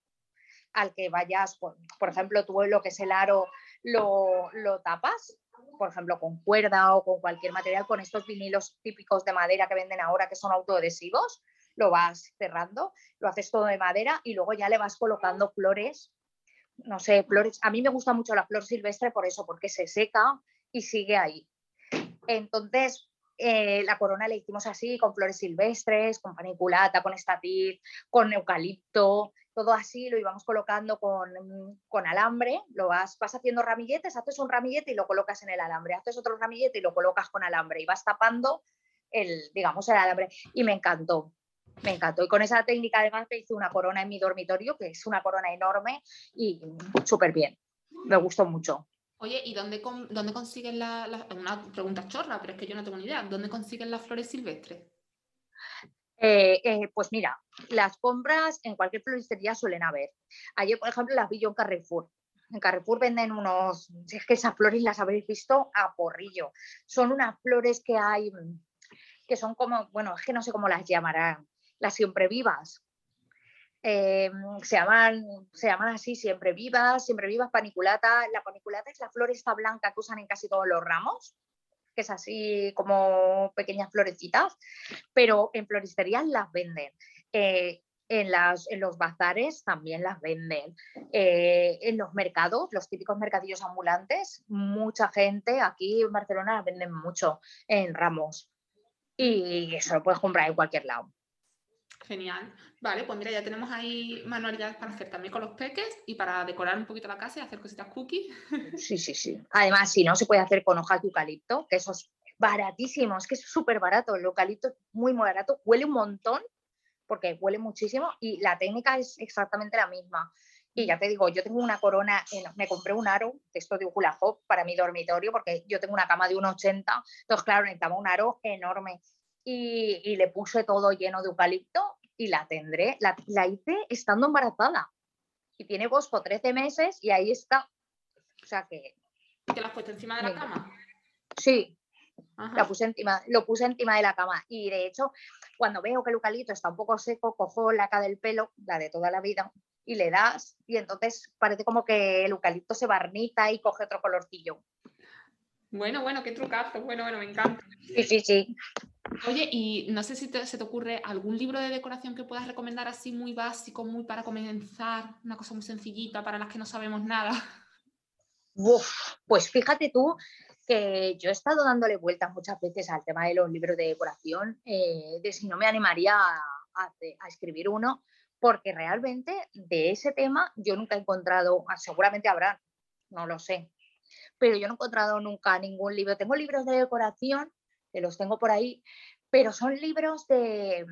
al que vayas, por, por ejemplo, tú lo que es el aro lo, lo tapas por ejemplo, con cuerda o con cualquier material, con estos vinilos típicos de madera que venden ahora que son autoadhesivos, lo vas cerrando, lo haces todo de madera y luego ya le vas colocando flores, no sé, flores. A mí me gusta mucho la flor silvestre por eso, porque se seca y sigue ahí. Entonces, eh, la corona la hicimos así, con flores silvestres, con paniculata, con estatil, con eucalipto, todo así, lo íbamos colocando con, alambre, lo vas, vas haciendo ramilletes, haces un ramillete y lo colocas en el alambre, haces otro ramillete y lo colocas con alambre y vas tapando el, digamos, el alambre. Y me encantó, me encantó. Y con esa técnica además hice una corona en mi dormitorio, que es una corona enorme y súper bien. Me gustó mucho. Oye, ¿y dónde, dónde consiguen la, Una pregunta chorra, pero es que yo no tengo ni idea. ¿Dónde consiguen las flores silvestres? Eh, eh, pues mira, las compras en cualquier floristería suelen haber. Ayer, por ejemplo, las vi yo en Carrefour. En Carrefour venden unos, si es que esas flores las habréis visto a porrillo. Son unas flores que hay, que son como, bueno, es que no sé cómo las llamarán, las siempre vivas. Eh, se, llaman, se llaman así, siempre vivas, siempre vivas, paniculata. La paniculata es la flor esta blanca que usan en casi todos los ramos que es así como pequeñas florecitas, pero en floristerías las venden. Eh, en, en los bazares también las venden. Eh, en los mercados, los típicos mercadillos ambulantes, mucha gente aquí en Barcelona las venden mucho en ramos. Y eso lo puedes comprar en cualquier lado. Genial. Vale, pues mira, ya tenemos ahí manualidades para hacer también con los peques y para decorar un poquito la casa y hacer cositas cookies. Sí, sí, sí. Además, si no, se puede hacer con hojas de eucalipto, que eso es baratísimo, es que es súper barato. El eucalipto es muy, muy barato. Huele un montón, porque huele muchísimo y la técnica es exactamente la misma. Y ya te digo, yo tengo una corona, me compré un aro esto de hula hop para mi dormitorio, porque yo tengo una cama de 1,80, entonces claro, necesitaba un aro enorme. Y, y, le puse todo lleno de eucalipto y la tendré, la, la hice estando embarazada. Y tiene Bosco 13 meses y ahí está. O sea que... ¿Te la has puesto encima de la cama? Sí, la puse encima, lo puse encima de la cama. Y de hecho, cuando veo que el eucalipto está un poco seco, cojo la cara del pelo, la de toda la vida, y le das, y entonces parece como que el eucalipto se barniza y coge otro colorcillo. Bueno, bueno, qué trucazo, bueno, bueno, me encanta. Sí, sí, sí. Oye, y no sé si se te ocurre algún libro de decoración que puedas recomendar así muy básico, muy para comenzar, una cosa muy sencillita para las que no sabemos nada. Uf, pues fíjate tú que yo he estado dándole vueltas muchas veces al tema de los libros de decoración, eh, de si no me animaría a, a, escribir uno, porque realmente de ese tema yo nunca he encontrado, ah, seguramente habrá, no lo sé, pero yo no he encontrado nunca ningún libro. Tengo libros de decoración, que los tengo por ahí, pero son libros de,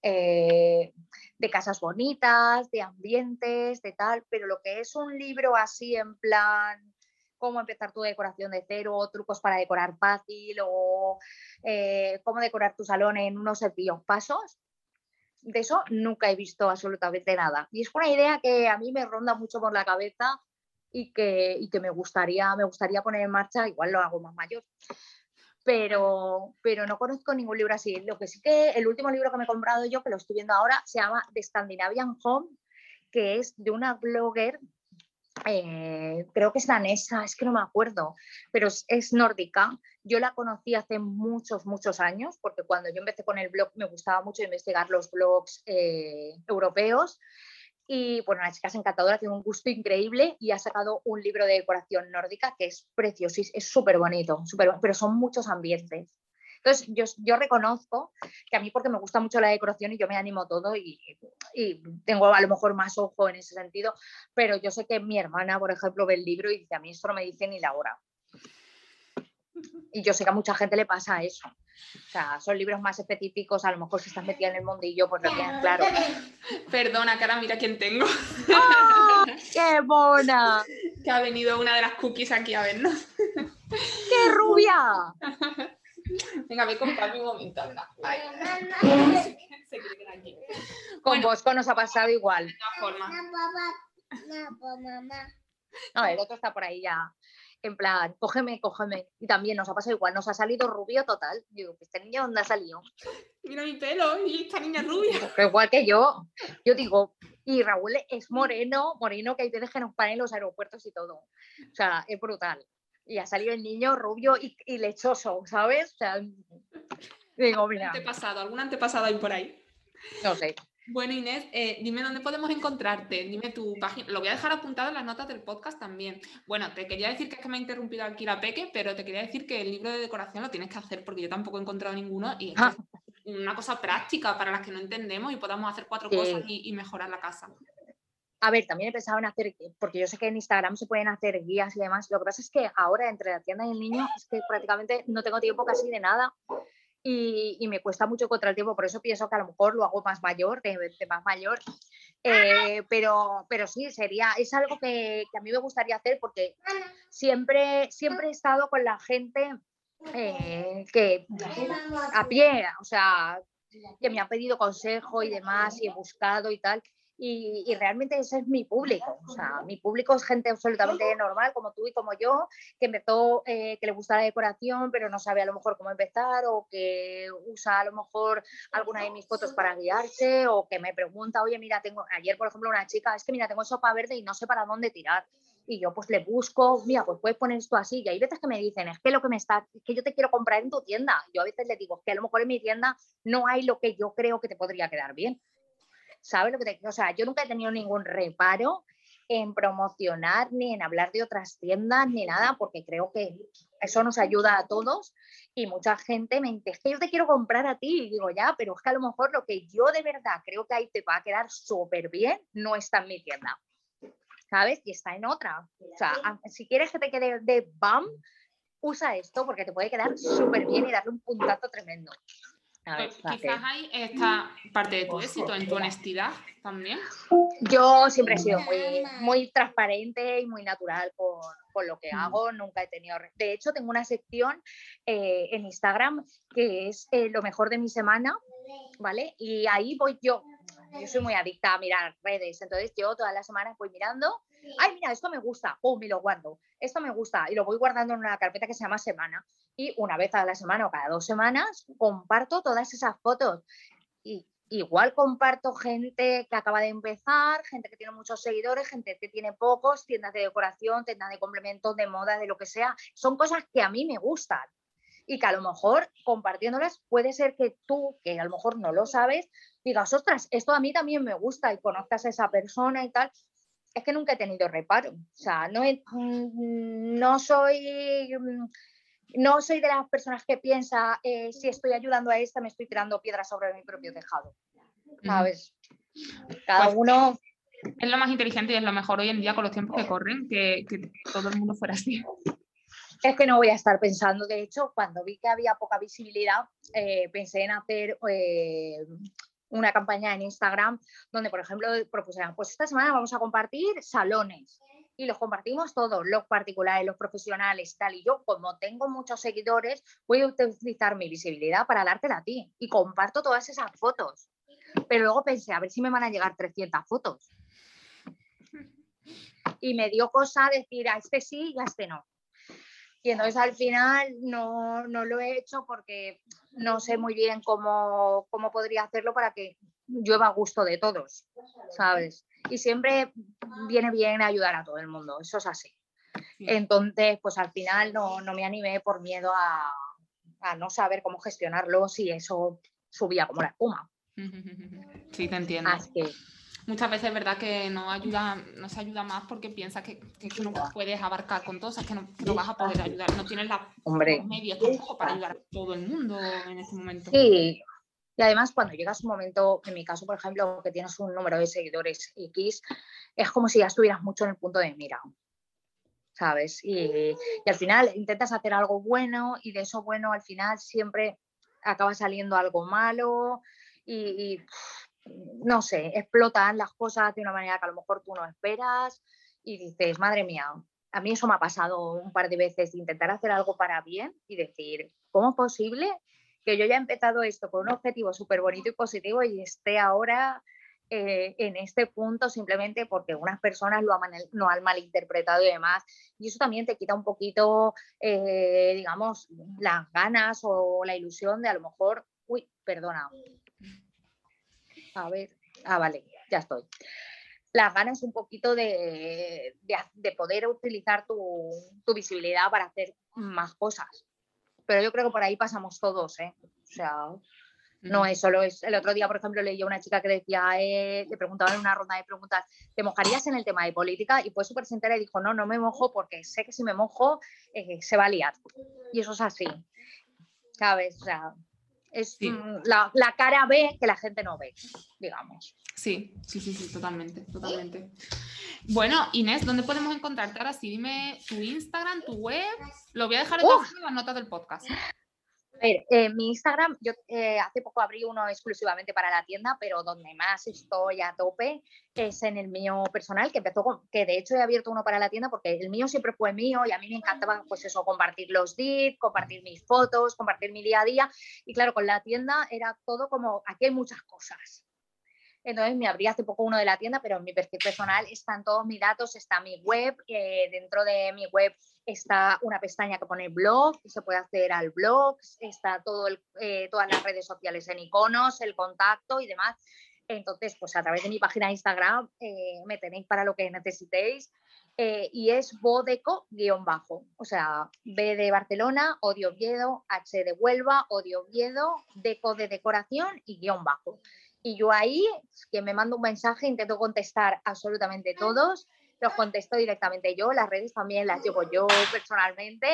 eh, de casas bonitas, de ambientes, de tal, pero lo que es un libro así en plan cómo empezar tu decoración de cero, trucos para decorar fácil o eh, cómo decorar tu salón en unos sencillos pasos. De eso nunca he visto absolutamente nada. Y es una idea que a mí me ronda mucho por la cabeza y que, y que me, gustaría, me gustaría poner en marcha, igual lo hago más mayor. Pero, pero no conozco ningún libro así. Lo que sí que el último libro que me he comprado yo, que lo estoy viendo ahora, se llama The Scandinavian Home, que es de una blogger eh, creo que es danesa, es que no me acuerdo, pero es, nórdica. Yo la conocí hace muchos, muchos años, porque cuando yo empecé con el blog me gustaba mucho investigar los blogs eh, europeos. Y bueno, la chica es encantadora, tiene un gusto increíble y ha sacado un libro de decoración nórdica que es precioso, es súper bonito, super, pero son muchos ambientes. Entonces, yo, yo, reconozco que a mí porque me gusta mucho la decoración y yo me animo todo y, y, tengo a lo mejor más ojo en ese sentido, pero yo sé que mi hermana, por ejemplo, ve el libro y dice, a mí esto no me dice ni la hora. Y yo sé que a mucha gente le pasa eso. O sea, son libros más específicos, a lo mejor si estás metida en el mundillo, pues lo tienen claro. Perdona, cara, mira quién tengo. ¡Oh, ¡Qué mona! Que ha venido una de las cookies aquí a vernos. ¡Qué rubia! Venga, ve con un momento. Con Bosco nos ha pasado igual. No, el otro está por ahí ya. En plan, cógeme, cógeme. Y también nos ha pasado igual, nos ha salido rubio total. Digo, ¿este niño dónde ha salido? Mira mi pelo y esta niña rubia. igual que yo. Yo digo, y Raúl es moreno, moreno que hay veces que nos paran en los aeropuertos y todo. O sea, es brutal y ha salido el niño rubio y, lechoso, ¿sabes? O sea, digo, mira. Antepasado, ¿algún antepasado hay por ahí? No sé. Bueno, Inés, eh, dime dónde podemos encontrarte, dime tu página. Lo voy a dejar apuntado en las notas del podcast también. Bueno, te quería decir que es que me ha interrumpido aquí la Peque, pero te quería decir que el libro de decoración lo tienes que hacer porque yo tampoco he encontrado ninguno y es ah. una cosa práctica para las que no entendemos y podamos hacer cuatro cosas y mejorar la casa. A ver, también he pensado en hacer, porque yo sé que en Instagram se pueden hacer guías y demás. Lo que pasa es que ahora entre la tienda y el niño es que prácticamente no tengo tiempo casi de nada y, me cuesta mucho contra el tiempo. Por eso pienso que a lo mejor lo hago más mayor, de, más mayor. Eh, pero, pero sí, sería, es algo que, a mí me gustaría hacer porque siempre, siempre he estado con la gente eh, que a pie, o sea, que me ha pedido consejo y demás y he buscado y tal. Y, realmente ese es mi público. O sea, mi público es gente absolutamente normal, como tú y como yo, que empezó, eh, que le gusta la decoración, pero no sabe a lo mejor cómo empezar, o que usa a lo mejor alguna de mis fotos para guiarse, o que me pregunta, oye, mira, tengo, ayer por ejemplo una chica, es que mira, tengo sopa verde y no sé para dónde tirar. Y yo pues le busco, mira, pues puedes poner esto así. Y hay veces que me dicen, es que lo que me está, es que yo te quiero comprar en tu tienda. Yo a veces le digo, que a lo mejor en mi tienda no hay lo que yo creo que te podría quedar bien ¿Sabes lo que te O sea, yo nunca he tenido ningún reparo en promocionar ni en hablar de otras tiendas ni nada, porque creo que eso nos ayuda a todos y mucha gente me dice, es que yo te quiero comprar a ti, y digo, ya, pero es que a lo mejor lo que yo de verdad creo que ahí te va a quedar súper bien, no está en mi tienda, ¿sabes? Y está en otra. O sea, si quieres que te quede de BAM, usa esto porque te puede quedar súper bien y darle un puntazo tremendo. Pues quizás hay esta parte de tu éxito, en tu honestidad también. Yo siempre he sido muy, muy transparente y muy natural con, con lo que mm. hago, nunca he tenido... De hecho, tengo una sección eh, en Instagram que es eh, lo mejor de mi semana, ¿vale? Y ahí voy yo, yo soy muy adicta a mirar redes, entonces yo todas las semanas voy mirando ay, mira, esto me gusta, pum, y lo guardo, esto me gusta, y lo voy guardando en una carpeta que se llama semana. Y una vez a la semana o cada dos semanas comparto todas esas fotos. Y igual comparto gente que acaba de empezar, gente que tiene muchos seguidores, gente que tiene pocos, tiendas de decoración, tiendas de complementos, de moda, de lo que sea. Son cosas que a mí me gustan y que a lo mejor compartiéndolas puede ser que tú, que a lo mejor no lo sabes, digas, ostras, esto a mí también me gusta y conozcas a esa persona y tal es que nunca he tenido reparo. O sea, no, mm, no soy mm, no soy de las personas que piensa eh, si estoy ayudando a esta me estoy tirando piedras sobre mi propio tejado. ¿Sabes? Cada pues uno es lo más inteligente y es lo mejor hoy en día con los tiempos que corren, que, todo el mundo fuera así. Es que no voy a estar pensando, de hecho, cuando vi que había poca visibilidad, eh, pensé en hacer eh, una campaña en Instagram donde, por ejemplo, propusieran, pues esta semana vamos a compartir salones y los compartimos todos, los particulares, los profesionales, tal. Y yo, como tengo muchos seguidores, voy a utilizar mi visibilidad para dártela a ti y comparto todas esas fotos. Pero luego pensé, a ver si me van a llegar 300 fotos. Y me dio cosa decir, a este sí y a este no. Y entonces al final no, no lo he hecho porque no sé muy bien cómo, cómo podría hacerlo para que llueva a gusto de todos, ¿sabes? Y siempre viene bien ayudar a todo el mundo, eso es así. Entonces, pues al final no, no me animé por miedo a, a, no saber cómo gestionarlo si eso subía como la espuma. Sí, te entiendo. Así que, muchas veces es verdad que no ayuda, no se ayuda más porque piensas que, no puedes abarcar con todo, que no, vas a poder ayudar, no tienes los medios tampoco para ayudar a todo el mundo en este momento. Sí, y además cuando llegas un momento, en mi caso, por ejemplo, que tienes un número de seguidores X, es como si ya estuvieras mucho en el punto de mira. ¿Sabes? Y, y al final intentas hacer algo bueno y de eso bueno al final siempre acaba saliendo algo malo y, no sé, explotan las cosas de una manera que a lo mejor tú no esperas y dices, madre mía, a mí eso me ha pasado un par de veces, intentar hacer algo para bien y decir, ¿cómo es posible que yo haya empezado esto con un objetivo súper bonito y positivo y esté ahora eh, en este punto simplemente porque unas personas lo han malinterpretado y demás. Y eso también te quita un poquito, eh, digamos, las ganas o la ilusión de a lo mejor, uy, perdona, a ver, ah, vale, ya estoy. Las ganas un poquito de, poder utilizar tu, visibilidad para hacer más cosas. Pero yo creo que por ahí pasamos todos, ¿eh? O sea, no es solo es. El otro día, por ejemplo, leí a una chica que decía, eh, le preguntaba en una ronda de preguntas, ¿te mojarías en el tema de política? Y fue súper sincera y dijo, no, no me mojo porque sé que si me mojo eh, se va a liar. Y eso es así. ¿Sabes? O sea, es mm, la, la, cara B que la gente no ve, digamos. Sí, sí, sí, sí, totalmente, totalmente. Bueno, Inés, ¿dónde podemos encontrarte ahora? Sí, dime tu Instagram, tu web. Lo voy a dejar en las notas del podcast. A ver, eh, mi Instagram, yo eh, hace poco abrí uno exclusivamente para la tienda, pero donde más estoy a tope es en el mío personal, que empezó con, que de hecho he abierto uno para la tienda porque el mío siempre fue mío y a mí me encantaba pues eso, compartir los DIT, compartir mis fotos, compartir mi día a día. Y claro, con la tienda era todo como, aquí hay muchas cosas. Entonces me abrí hace poco uno de la tienda, pero en mi perfil personal están todos mis datos, está mi web, dentro de mi web está una pestaña que pone blog, se puede acceder al blog, está todo eh, todas las redes sociales en iconos, el contacto y demás. Entonces, pues a través de mi página de Instagram eh, me tenéis para lo que necesitéis eh, y es bodeco-bajo. O sea, B de Barcelona, O de Oviedo, H de Huelva, O de Oviedo, Deco de decoración y guion bajo. Y yo ahí, que me mando un mensaje, intento contestar absolutamente todos, los contesto directamente yo, las redes también las llevo yo personalmente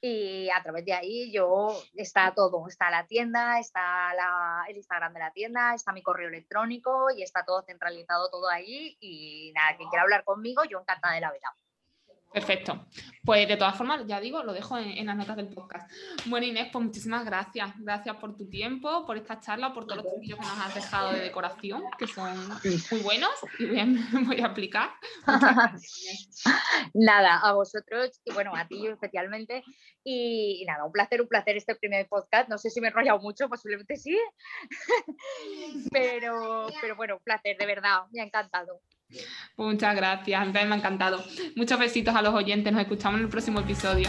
y a través de ahí yo está todo, está la tienda, está la, el Instagram de la tienda, está mi correo electrónico y está todo centralizado todo ahí y nada, quien quiera hablar conmigo, yo encantada de la vida. Perfecto. Pues de todas formas, ya digo, lo dejo en, las notas del podcast. Bueno, Inés, pues muchísimas gracias. Gracias por tu tiempo, por esta charla, por todos los vídeos que nos has dejado de decoración, que son muy buenos y bien, voy a aplicar. nada, a vosotros y bueno, a ti especialmente. Y, nada, un placer, un placer este primer podcast. No sé si me he enrollado mucho, posiblemente sí. pero, pero bueno, un placer, de verdad, me ha encantado. Muchas gracias, me ha encantado. Muchos besitos a los oyentes, nos escuchamos en el próximo episodio.